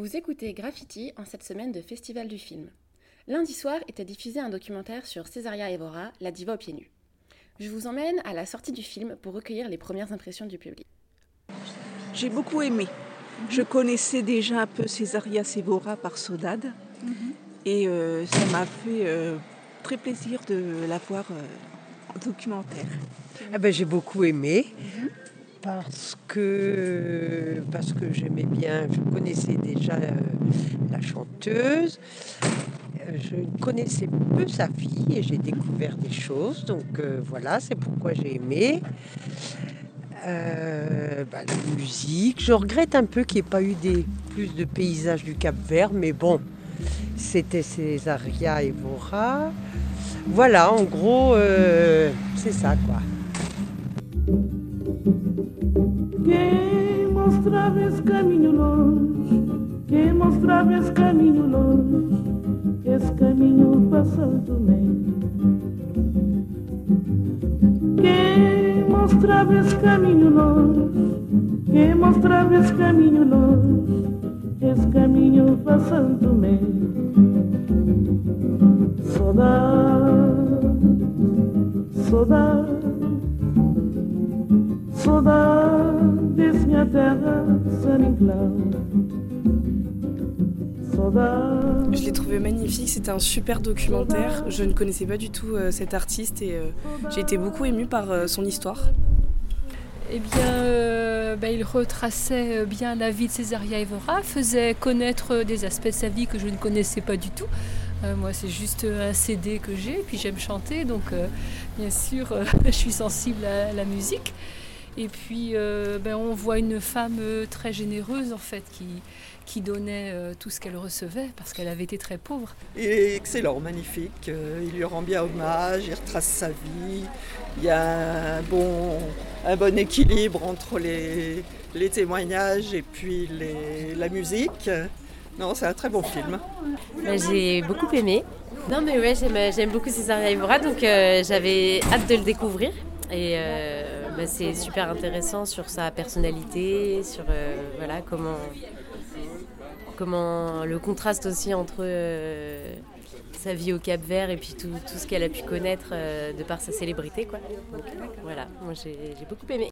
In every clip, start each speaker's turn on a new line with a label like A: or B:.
A: Vous écoutez Graffiti en cette semaine de Festival du film. Lundi soir était diffusé un documentaire sur Césaria Evora, la diva aux pieds nus. Je vous emmène à la sortie du film pour recueillir les premières impressions du public.
B: J'ai beaucoup aimé. Je connaissais déjà un peu Césaria Evora par Sodade et euh, ça m'a fait euh, très plaisir de la voir euh, en documentaire.
C: Ah ben, j'ai beaucoup aimé parce que, parce que j'aimais bien, je connaissais déjà euh, la chanteuse, Euh, je connaissais peu sa fille et j'ai découvert des choses, donc euh, voilà, c'est pourquoi j'ai aimé. Bah, la musique, je regrette un peu qu'il n'y ait pas eu des, plus de paysages du Cap Vert, mais bon, c'était Césaria Evora. Voilà, en gros, c'est ça quoi.
D: Quem mostrava esse caminho longe, quem mostrava esse caminho longe, esse caminho passando meio. Quem mostrava esse caminho longe, quem mostrava esse caminho longe, esse caminho passando meio. Saudade, saudade. Saudade minha terra.
E: Je l'ai trouvé magnifique, c'était un super documentaire. Je ne connaissais pas du tout euh, cet artiste et euh, j'ai été beaucoup émue par euh, son histoire.
F: Eh bien, euh, ben, il retraçait bien la vie de Césaria Evora, faisait connaître des aspects de sa vie que je ne connaissais pas du tout. Euh, moi, c'est juste un CD que j'ai, puis j'aime chanter, donc euh, bien sûr, euh, je suis sensible à la musique. Et puis, euh, ben, on voit une femme euh, très généreuse, en fait, qui, qui donnait euh, tout ce qu'elle recevait, parce qu'elle avait été très pauvre.
G: Il est excellent, magnifique. Euh, Il lui rend bien hommage, il retrace sa vie. Il y a un bon, un bon équilibre entre les, les témoignages et puis les- la musique. Non, c'est un très bon film.
H: Bah, J'ai beaucoup aimé. Non mais ouais, j'aime j'aime beaucoup Césaria Evora, donc euh, j'avais hâte de le découvrir. Et euh, bah, c'est super intéressant sur sa personnalité, sur euh, voilà comment, comment le contraste aussi entre euh, sa vie au Cap Vert et puis tout, tout ce qu'elle a pu connaître de par sa célébrité. Quoi. Voilà, moi j'ai j'ai beaucoup aimé.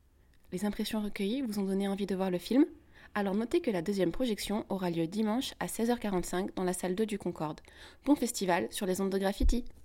A: Les impressions recueillies vous ont donné envie de voir le film Alors notez que la deuxième projection aura lieu dimanche à 16h45 dans la salle 2 du Concorde. Bon festival sur les ondes de graffiti